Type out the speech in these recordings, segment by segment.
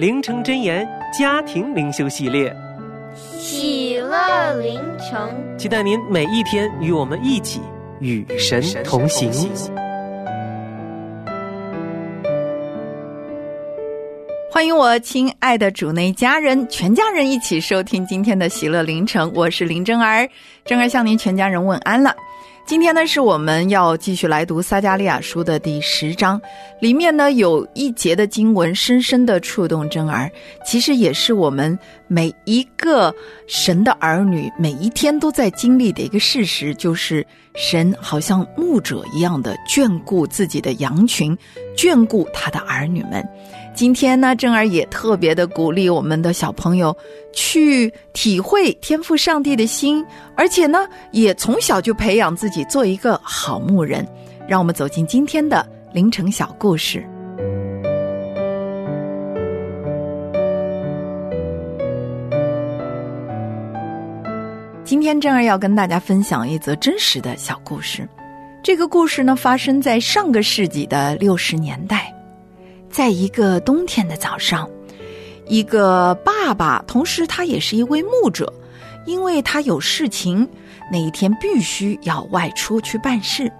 灵城真言家庭灵修系列，喜乐灵城，期待您每一天与我们一起与神同行。欢迎我亲爱的主内家人，全家人一起收听今天的喜乐凌晨，我是林真儿，真儿向您全家人问安了。今天呢，是我们要继续来读撒加利亚书的第十章，里面呢有一节的经文深深的触动真儿，其实也是我们每一个神的儿女每一天都在经历的一个事实，就是神好像牧者一样的眷顾自己的羊群，眷顾他的儿女们。今天呢，正儿也特别的鼓励我们的小朋友去体会天赋上帝的心，而且呢，也从小就培养自己做一个好牧人。让我们走进今天的凌晨小故事。今天正儿要跟大家分享一则真实的小故事。这个故事呢，发生在上个世纪的六十年代。在一个冬天的早上，一个爸爸，同时他也是一位牧者，因为他有事情，那一天必须要外出去办事，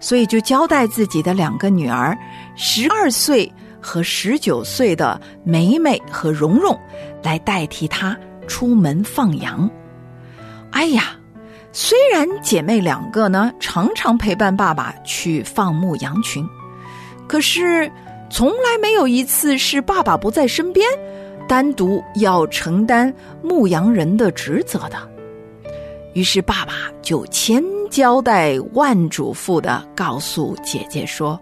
所以就交代自己的两个女儿，十二岁和十九岁的美美和蓉蓉，来代替他出门放羊。哎呀，虽然姐妹两个呢常常陪伴爸爸去放牧羊群，可是。从来没有一次是爸爸不在身边，单独要承担牧羊人的职责的。于是爸爸就千交代万嘱咐的告诉姐姐说：“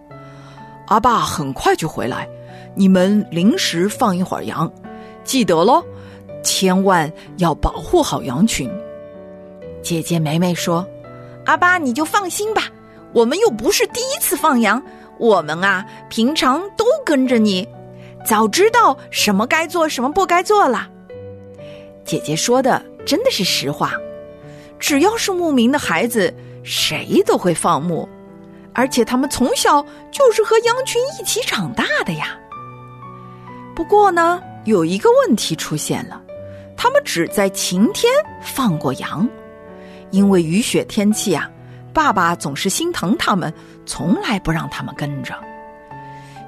阿爸很快就回来，你们临时放一会儿羊，记得喽，千万要保护好羊群。”姐姐梅梅说：“阿爸你就放心吧，我们又不是第一次放羊。”我们啊，平常都跟着你，早知道什么该做，什么不该做了。姐姐说的真的是实话，只要是牧民的孩子，谁都会放牧，而且他们从小就是和羊群一起长大的呀。不过呢，有一个问题出现了，他们只在晴天放过羊，因为雨雪天气啊。爸爸总是心疼他们，从来不让他们跟着。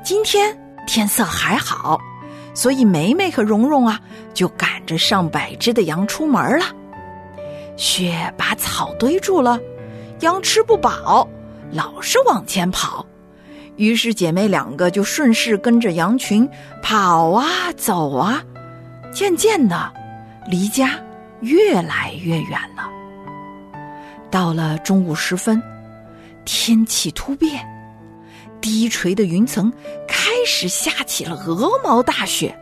今天天色还好，所以梅梅和蓉蓉啊，就赶着上百只的羊出门了。雪把草堆住了，羊吃不饱，老是往前跑。于是姐妹两个就顺势跟着羊群跑啊走啊，渐渐的，离家越来越远了。到了中午时分，天气突变，低垂的云层开始下起了鹅毛大雪，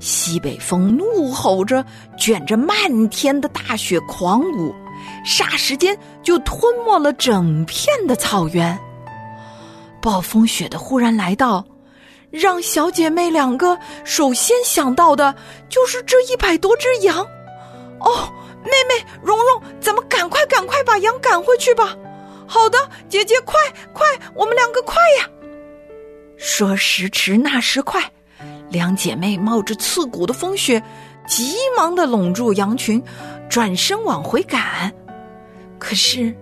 西北风怒吼着，卷着漫天的大雪狂舞，霎时间就吞没了整片的草原。暴风雪的忽然来到，让小姐妹两个首先想到的就是这一百多只羊。哦。妹妹，蓉蓉，咱们赶快赶快把羊赶回去吧！好的，姐姐，快快，我们两个快呀！说时迟，那时快，两姐妹冒着刺骨的风雪，急忙的拢住羊群，转身往回赶。可是，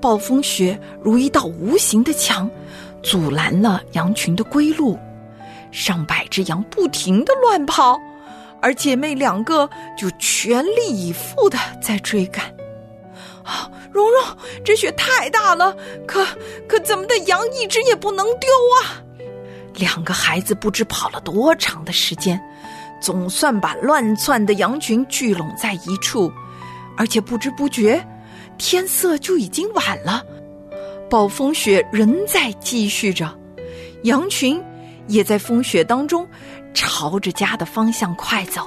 暴风雪如一道无形的墙，阻拦了羊群的归路。上百只羊不停的乱跑，而姐妹两个就全力以赴的在追赶。啊，蓉蓉，这雪太大了，可可怎么的，羊一只也不能丢啊！两个孩子不知跑了多长的时间，总算把乱窜的羊群聚拢在一处，而且不知不觉，天色就已经晚了，暴风雪仍在继续着，羊群。也在风雪当中，朝着家的方向快走。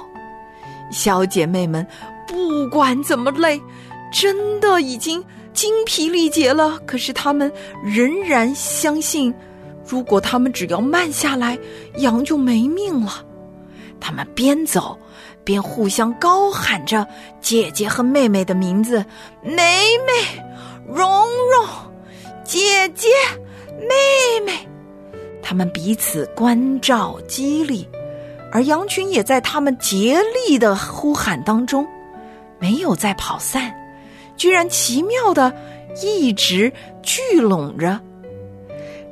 小姐妹们，不管怎么累，真的已经精疲力竭了。可是她们仍然相信，如果她们只要慢下来，羊就没命了。她们边走边互相高喊着姐姐和妹妹的名字：“梅梅，蓉蓉，姐姐，妹妹。”他们彼此关照激励，而羊群也在他们竭力的呼喊当中，没有再跑散，居然奇妙的一直聚拢着，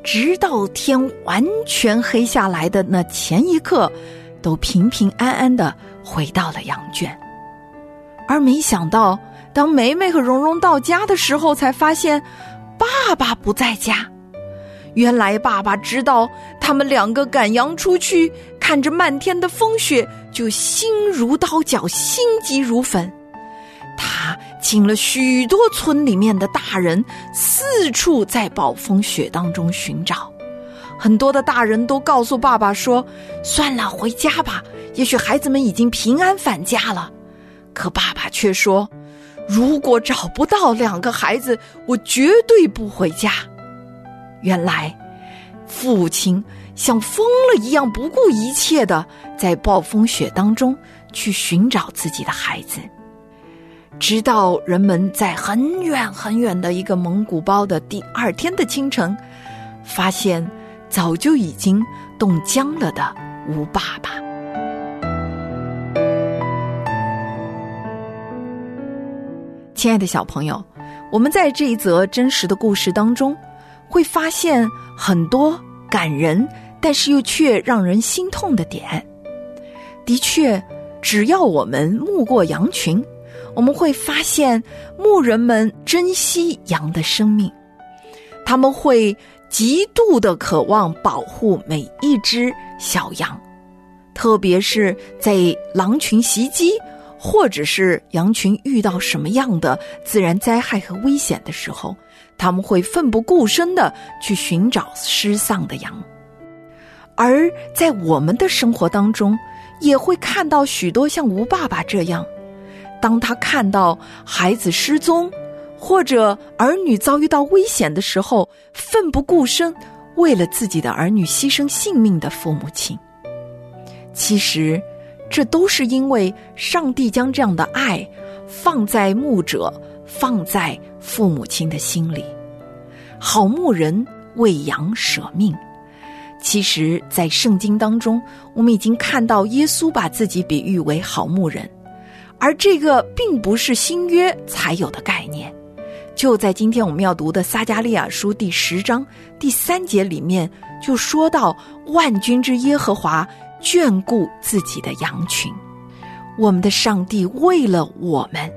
直到天完全黑下来的那前一刻，都平平安安的回到了羊圈。而没想到，当梅梅和蓉蓉到家的时候，才发现爸爸不在家。原来爸爸知道他们两个赶羊出去，看着漫天的风雪，就心如刀绞，心急如焚。他请了许多村里面的大人，四处在暴风雪当中寻找。很多的大人都告诉爸爸说：“算了，回家吧，也许孩子们已经平安返家了。”可爸爸却说：“如果找不到两个孩子，我绝对不回家。”原来，父亲像疯了一样不顾一切的在暴风雪当中去寻找自己的孩子，直到人们在很远很远的一个蒙古包的第二天的清晨，发现早就已经冻僵了的吴爸爸。亲爱的小朋友，我们在这一则真实的故事当中。会发现很多感人，但是又却让人心痛的点。的确，只要我们牧过羊群，我们会发现牧人们珍惜羊的生命，他们会极度的渴望保护每一只小羊，特别是在狼群袭击或者是羊群遇到什么样的自然灾害和危险的时候。他们会奋不顾身的去寻找失丧的羊，而在我们的生活当中，也会看到许多像吴爸爸这样，当他看到孩子失踪，或者儿女遭遇到危险的时候，奋不顾身为了自己的儿女牺牲性命的父母亲。其实，这都是因为上帝将这样的爱放在牧者。放在父母亲的心里，好牧人为羊舍命。其实，在圣经当中，我们已经看到耶稣把自己比喻为好牧人，而这个并不是新约才有的概念。就在今天我们要读的撒加利亚书第十章第三节里面，就说到万军之耶和华眷顾自己的羊群。我们的上帝为了我们。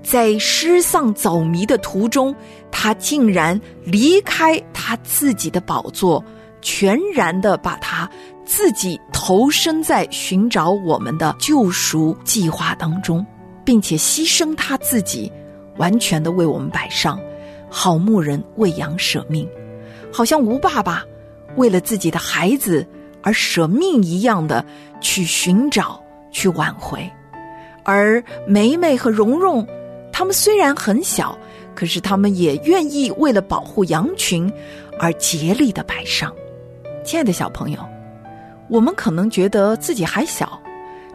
在失丧走迷的途中，他竟然离开他自己的宝座，全然的把他自己投身在寻找我们的救赎计划当中，并且牺牲他自己，完全的为我们摆上，好牧人为羊舍命，好像吴爸爸为了自己的孩子而舍命一样的去寻找、去挽回，而梅梅和蓉蓉。他们虽然很小，可是他们也愿意为了保护羊群而竭力的摆上。亲爱的小朋友，我们可能觉得自己还小，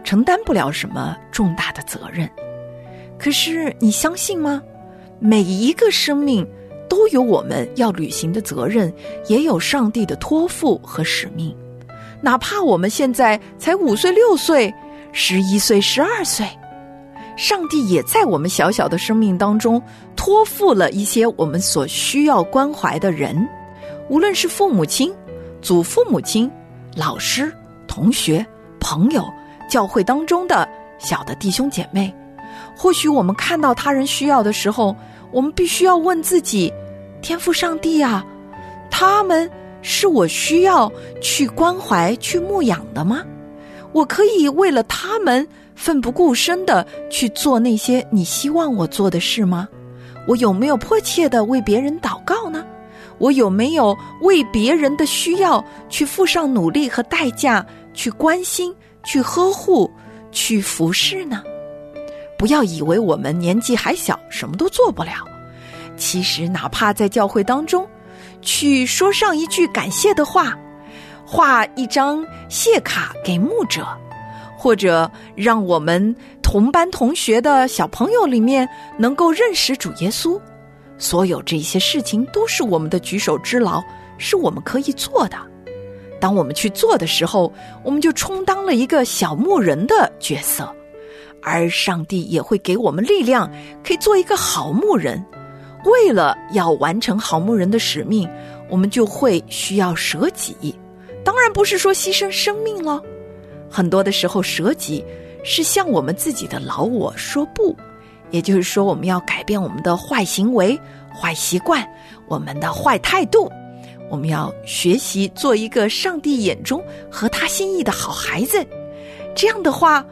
承担不了什么重大的责任。可是你相信吗？每一个生命都有我们要履行的责任，也有上帝的托付和使命。哪怕我们现在才五岁、六岁、十一岁、十二岁。上帝也在我们小小的生命当中托付了一些我们所需要关怀的人，无论是父母亲、祖父母亲、老师、同学、朋友、教会当中的小的弟兄姐妹，或许我们看到他人需要的时候，我们必须要问自己：天父上帝啊，他们是我需要去关怀、去牧养的吗？我可以为了他们奋不顾身的去做那些你希望我做的事吗？我有没有迫切的为别人祷告呢？我有没有为别人的需要去付上努力和代价，去关心、去呵护、去服侍呢？不要以为我们年纪还小，什么都做不了。其实，哪怕在教会当中，去说上一句感谢的话，画一张谢卡给牧者，或者让我们同班同学的小朋友里面能够认识主耶稣，所有这些事情都是我们的举手之劳，是我们可以做的。当我们去做的时候，我们就充当了一个小牧人的角色。而上帝也会给我们力量，可以做一个好牧人。为了要完成好牧人的使命，我们就会需要舍己。当然不是说牺牲生命了，很多的时候舍己是向我们自己的老我说不，也就是说我们要改变我们的坏行为、坏习惯、我们的坏态度，我们要学习做一个上帝眼中合他心意的好孩子。这样的话。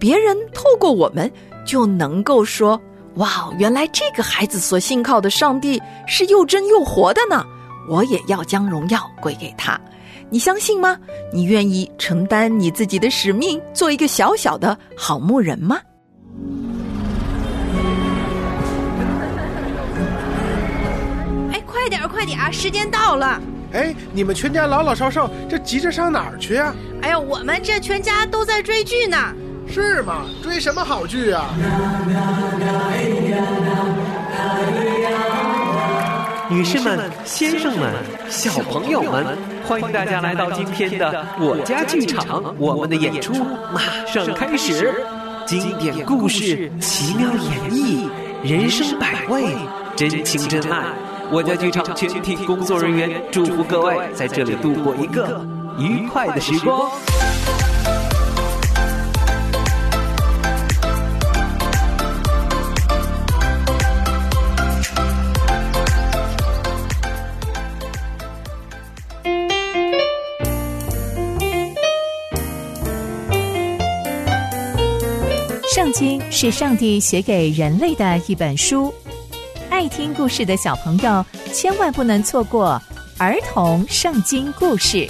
别人透过我们就能够说：“哇，原来这个孩子所信靠的上帝是又真又活的呢！”我也要将荣耀归给他。你相信吗？你愿意承担你自己的使命，做一个小小的好牧人吗？快点，快点儿，时间到了！哎，你们全家老老少少，这急着上哪儿去啊？哎呀，我们这全家都在追剧呢。是吗？追什么好剧啊？女士们、先生们、小朋友们，欢迎大家来到今天的我家剧场。我们的演出马上开始，经典故事、奇妙演绎、人生百味、真情真爱。我家剧场全体工作人员祝福各位在这里度过一个愉快的时光。圣经是上帝写给人类的一本书，爱听故事的小朋友千万不能错过儿童圣经故事。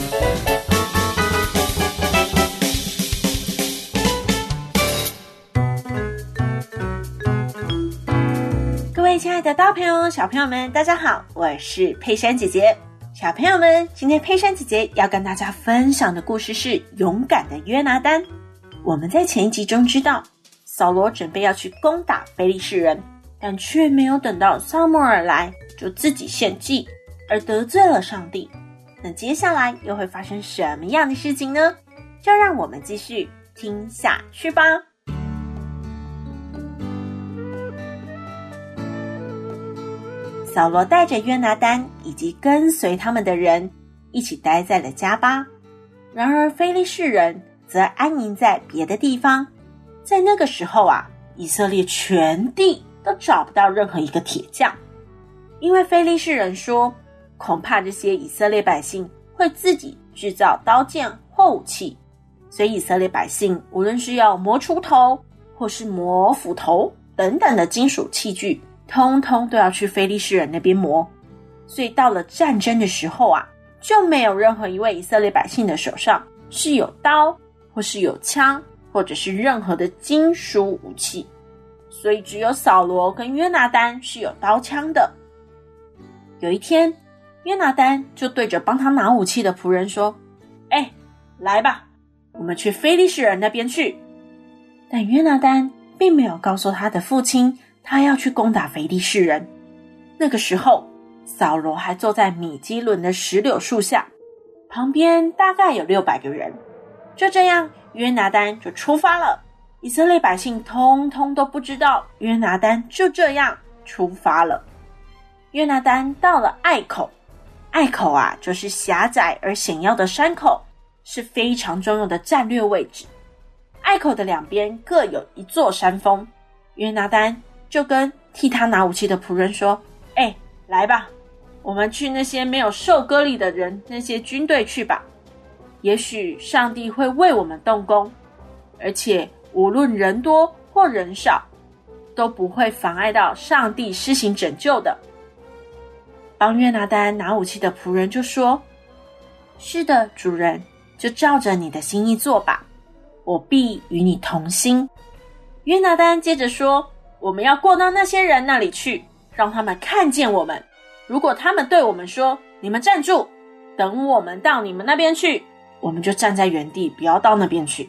各位亲爱的大朋友、小朋友们，大家好，我是佩珊姐姐。小朋友们，今天佩珊姐姐要跟大家分享的故事是勇敢的约拿丹。我们在前一集中知道。扫罗准备要去攻打非利士人，但却没有等到撒母耳来，就自己献祭，而得罪了上帝。那接下来又会发生什么样的事情呢？就让我们继续听下去吧。扫罗带着约拿丹以及跟随他们的人一起待在了加巴，然而非利士人则安营在别的地方。在那个时候啊，以色列全地都找不到任何一个铁匠，因为非利士人说，恐怕这些以色列百姓会自己制造刀剑或武器，所以以色列百姓无论是要磨锄头，或是磨斧头等等的金属器具，通通都要去非利士人那边磨。所以到了战争的时候啊，就没有任何一位以色列百姓的手上是有刀或是有枪。或者是任何的金属武器，所以只有扫罗跟约拿丹是有刀枪的。有一天，约拿丹就对着帮他拿武器的仆人说：“哎，来吧，我们去菲利士人那边去。”但约拿丹并没有告诉他的父亲，他要去攻打菲利士人。那个时候，扫罗还坐在米基伦的石榴树下，旁边大概有六百个人。就这样。约拿丹就出发了，以色列百姓通通都不知道约拿丹就这样出发了。约拿丹到了隘口，隘口啊，就是狭窄而险要的山口，是非常重要的战略位置。隘口的两边各有一座山峰，约拿丹就跟替他拿武器的仆人说：“哎，来吧，我们去那些没有受割礼的人那些军队去吧。也许上帝会为我们动工，而且无论人多或人少，都不会妨碍到上帝施行拯救的。”帮约拿丹拿武器的仆人就说：“是的，主人，就照着你的心意做吧，我必与你同心。”约拿丹接着说：“我们要过到那些人那里去，让他们看见我们。如果他们对我们说：‘你们站住，等我们到你们那边去’，我们就站在原地，不要到那边去。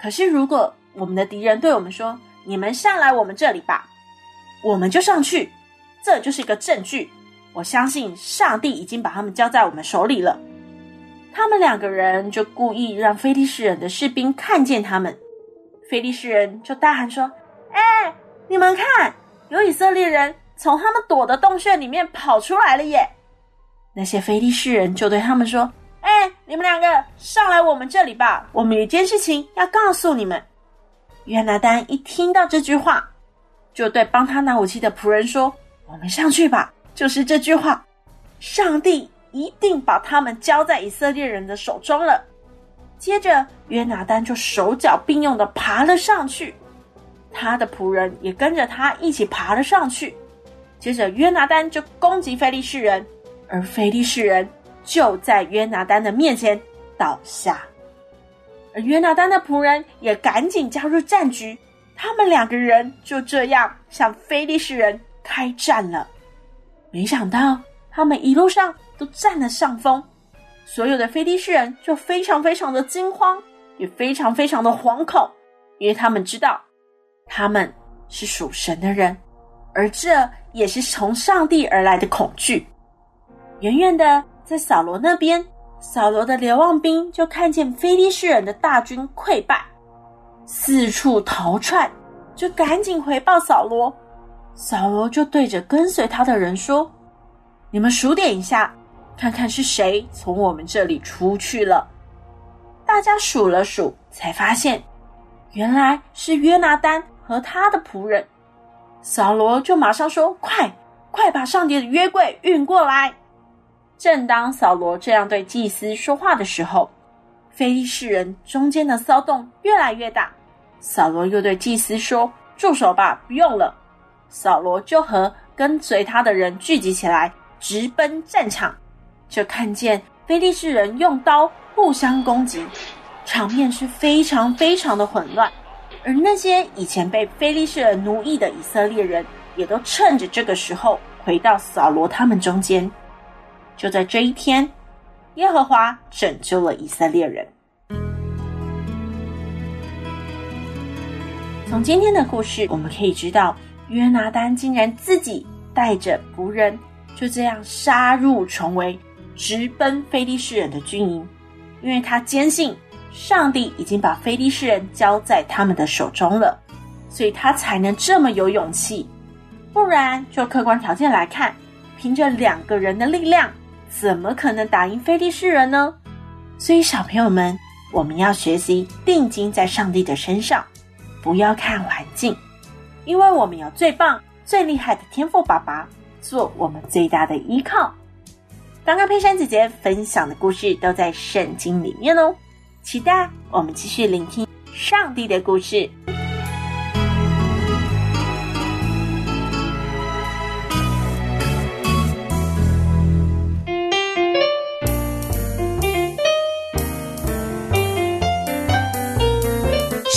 可是如果我们的敌人对我们说：‘你们上来我们这里吧’，我们就上去。这就是一个证据。”我相信上帝已经把他们交在我们手里了。他们两个人就故意让菲利士人的士兵看见他们，菲利士人就大喊说：“哎，你们看，有以色列人从他们躲的洞穴里面跑出来了耶！”那些菲利士人就对他们说：“哎，你们两个上来我们这里吧，我们有一件事情要告诉你们。”约拿丹一听到这句话，就对帮他拿武器的仆人说：“我们上去吧。”就是这句话，上帝一定把他们交在以色列人的手中了。接着，约拿丹就手脚并用的爬了上去，他的仆人也跟着他一起爬了上去。接着，约拿丹就攻击非利士人，而非利士人就在约拿丹的面前倒下，而约拿丹的仆人也赶紧加入战局，他们两个人就这样向非利士人开战了。没想到他们一路上都占了上风，所有的菲利士人就非常非常的惊慌，也非常非常的惶恐，因为他们知道他们是属神的人，而这也是从上帝而来的恐惧。远远的在扫罗那边，扫罗的流亡兵就看见菲利士人的大军溃败，四处逃窜，就赶紧回报扫罗。扫罗就对着跟随他的人说：“你们数点一下，看看是谁从我们这里出去了。”大家数了数，才发现原来是约拿丹和他的仆人。扫罗就马上说：“快，快把上帝的约柜运过来！”正当扫罗这样对祭司说话的时候，非利士人中间的骚动越来越大。扫罗又对祭司说：“住手吧，不用了。”扫罗就和跟随他的人聚集起来，直奔战场。就看见非利士人用刀互相攻击，场面是非常非常的混乱。而那些以前被非利士人奴役的以色列人，也都趁着这个时候回到扫罗他们中间。就在这一天，耶和华拯救了以色列人。从今天的故事，我们可以知道。约拿丹竟然自己带着仆人，就这样杀入重围，直奔非利士人的军营，因为他坚信上帝已经把非利士人交在他们的手中了，所以他才能这么有勇气。不然，就客观条件来看，凭着两个人的力量，怎么可能打赢非利士人呢？所以，小朋友们，我们要学习定睛在上帝的身上，不要看环境。因为我们有最棒、最厉害的天赋爸爸做我们最大的依靠。刚刚佩珊姐姐分享的故事都在圣经里面哦，期待我们继续聆听上帝的故事。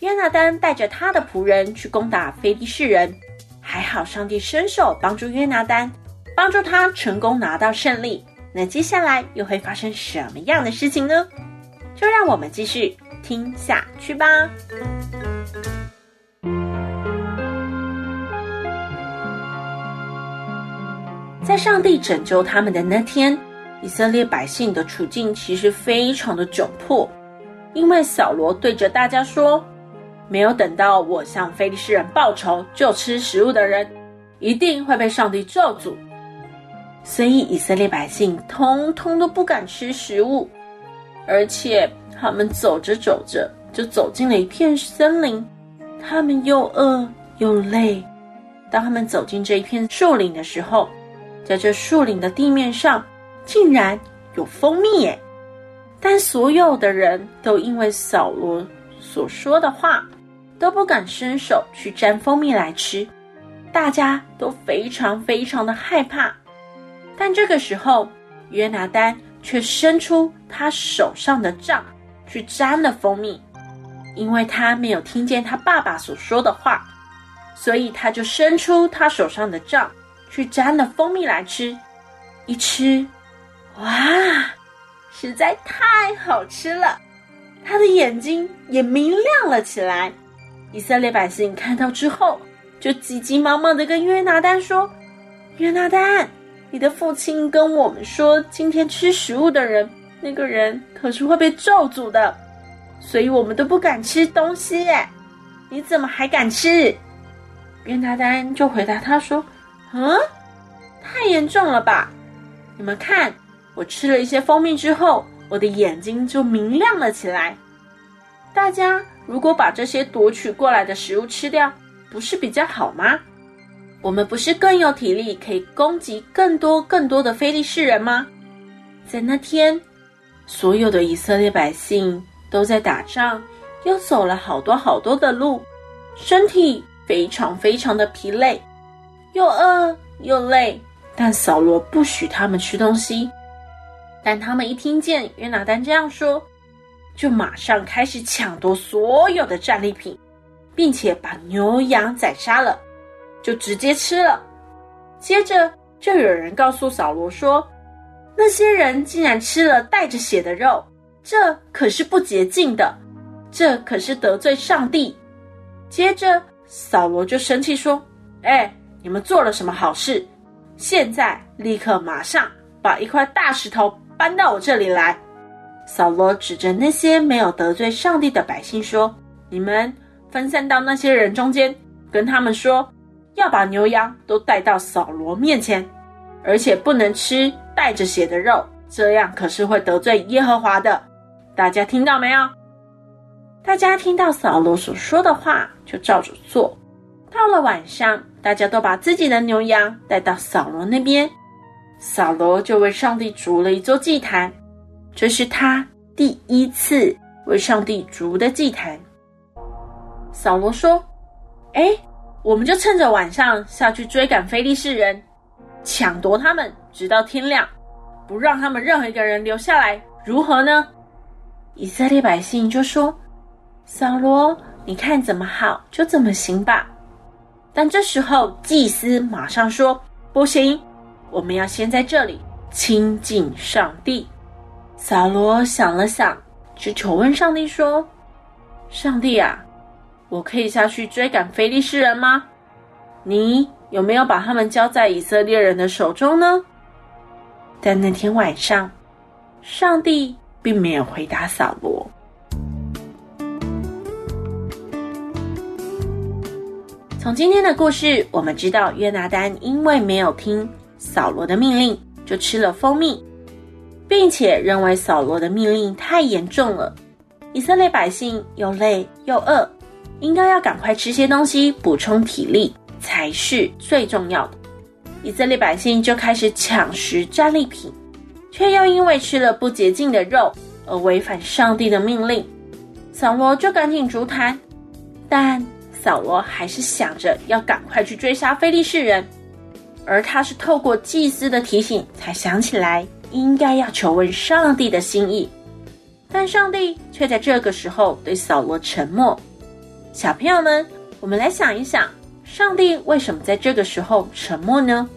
约拿丹带着他的仆人去攻打非利士人，还好上帝伸手帮助约拿丹，帮助他成功拿到胜利，那接下来又会发生什么样的事情呢？就让我们继续听下去吧。在上帝拯救他们的那天，以色列百姓的处境其实非常的窘迫，因为扫罗对着大家说：“没有等到我向非利士人报仇就吃食物的人，一定会被上帝咒诅。”所以以色列百姓通通都不敢吃食物，而且他们走着走着就走进了一片森林，他们又饿又累。当他们走进这一片树林的时候，在这树林的地面上，竟然有蜂蜜耶！但所有的人都因为扫罗所说的话，都不敢伸手去沾蜂蜜来吃，大家都非常非常的害怕。但这个时候，约拿丹却伸出他手上的杖去沾了蜂蜜，因为他没有听见他爸爸所说的话，所以他就伸出他手上的杖。去沾了蜂蜜来吃，一吃，哇，实在太好吃了！他的眼睛也明亮了起来。以色列百姓看到之后，就急急忙忙的跟约拿丹说：“约拿丹，你的父亲跟我们说，今天吃食物的人，那个人可是会被咒诅的，所以我们都不敢吃东西耶。你怎么还敢吃？”约拿丹就回答他说。嗯，太严重了吧？你们看，我吃了一些蜂蜜之后，我的眼睛就明亮了起来。大家如果把这些夺取过来的食物吃掉，不是比较好吗？我们不是更有体力，可以攻击更多更多的非利士人吗？在那天，所有的以色列百姓都在打仗，又走了好多好多的路，身体非常非常的疲累。又饿又累，但扫罗不许他们吃东西。但他们一听见约拿丹这样说，就马上开始抢夺所有的战利品，并且把牛羊宰杀了，就直接吃了。接着就有人告诉扫罗说：“那些人竟然吃了带着血的肉，这可是不洁净的，这可是得罪上帝。”接着扫罗就生气说：“哎！”你们做了什么好事？现在立刻马上把一块大石头搬到我这里来。扫罗指着那些没有得罪上帝的百姓说：“你们分散到那些人中间，跟他们说，要把牛羊都带到扫罗面前，而且不能吃带着血的肉，这样可是会得罪耶和华的。大家听到没有？”大家听到扫罗所说的话，就照着做。到了晚上。大家都把自己的牛羊带到扫罗那边，扫罗就为上帝筑了一座祭坛，这是他第一次为上帝筑的祭坛。扫罗说：“哎，我们就趁着晚上下去追赶非利士人，抢夺他们，直到天亮，不让他们任何一个人留下来，如何呢？”以色列百姓就说：“扫罗，你看怎么好，就怎么行吧。”但这时候，祭司马上说：“不行，我们要先在这里亲近上帝。”扫罗想了想，就求问上帝说：“上帝啊，我可以下去追赶非利士人吗？你有没有把他们交在以色列人的手中呢？”但那天晚上，上帝并没有回答扫罗。从今天的故事，我们知道约拿丹因为没有听扫罗的命令，就吃了蜂蜜，并且认为扫罗的命令太严重了。以色列百姓又累又饿，应该要赶快吃些东西补充体力才是最重要的。以色列百姓就开始抢食战利品，却又因为吃了不洁净的肉而违反上帝的命令。扫罗就赶紧逐坛，但。扫罗还是想着要赶快去追杀非利士人，而他是透过祭司的提醒才想起来应该要求问上帝的心意，但上帝却在这个时候对扫罗沉默。小朋友们，我们来想一想，上帝为什么在这个时候沉默呢？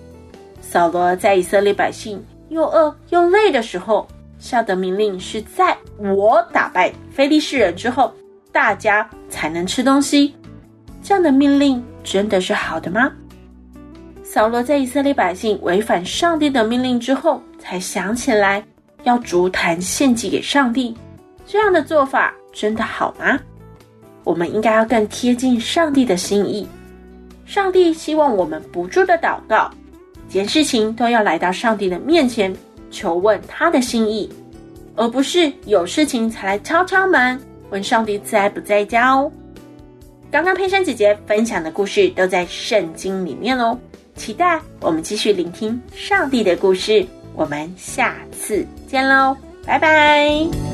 扫罗在以色列百姓又饿又累的时候，下的命令是在我打败非利士人之后，大家才能吃东西。这样的命令真的是好的吗？扫罗在以色列百姓违反上帝的命令之后，才想起来要逐坛献祭给上帝。这样的做法真的好吗？我们应该要更贴近上帝的心意。上帝希望我们不住的祷告，件事情都要来到上帝的面前求问他的心意，而不是有事情才来敲敲门问上帝在不在家哦。刚刚佩珊姐姐分享的故事都在圣经里面哦。期待我们继续聆听上帝的故事，我们下次见喽，拜拜。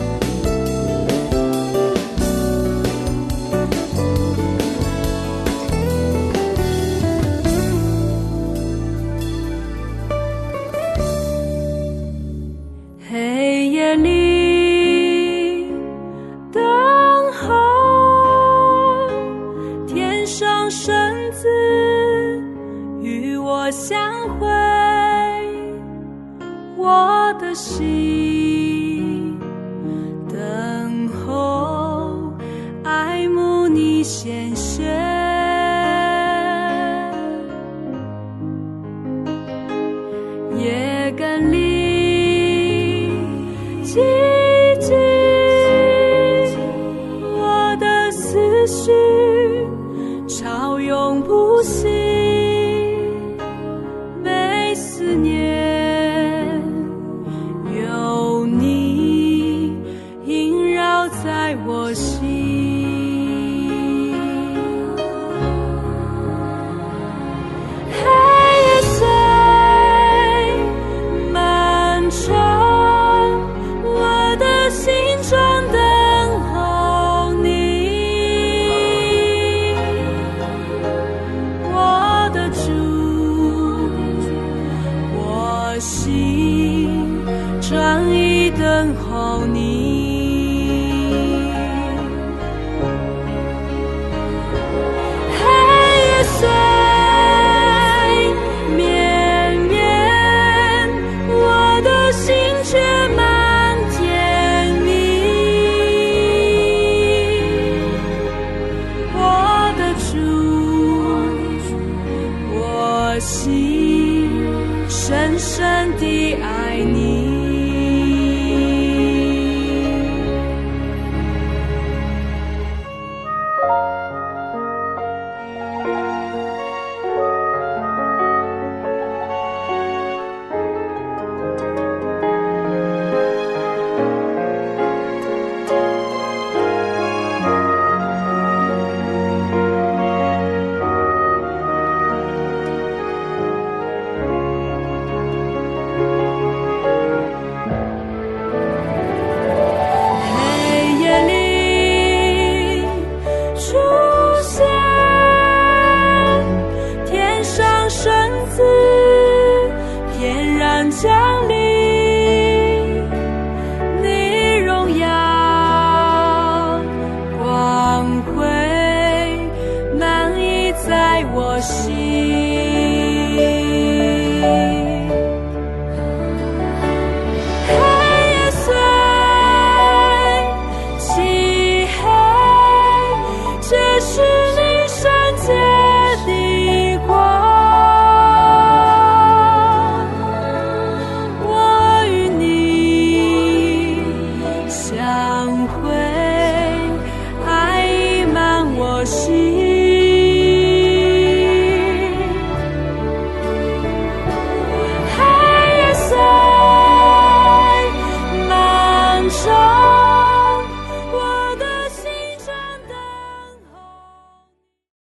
降临，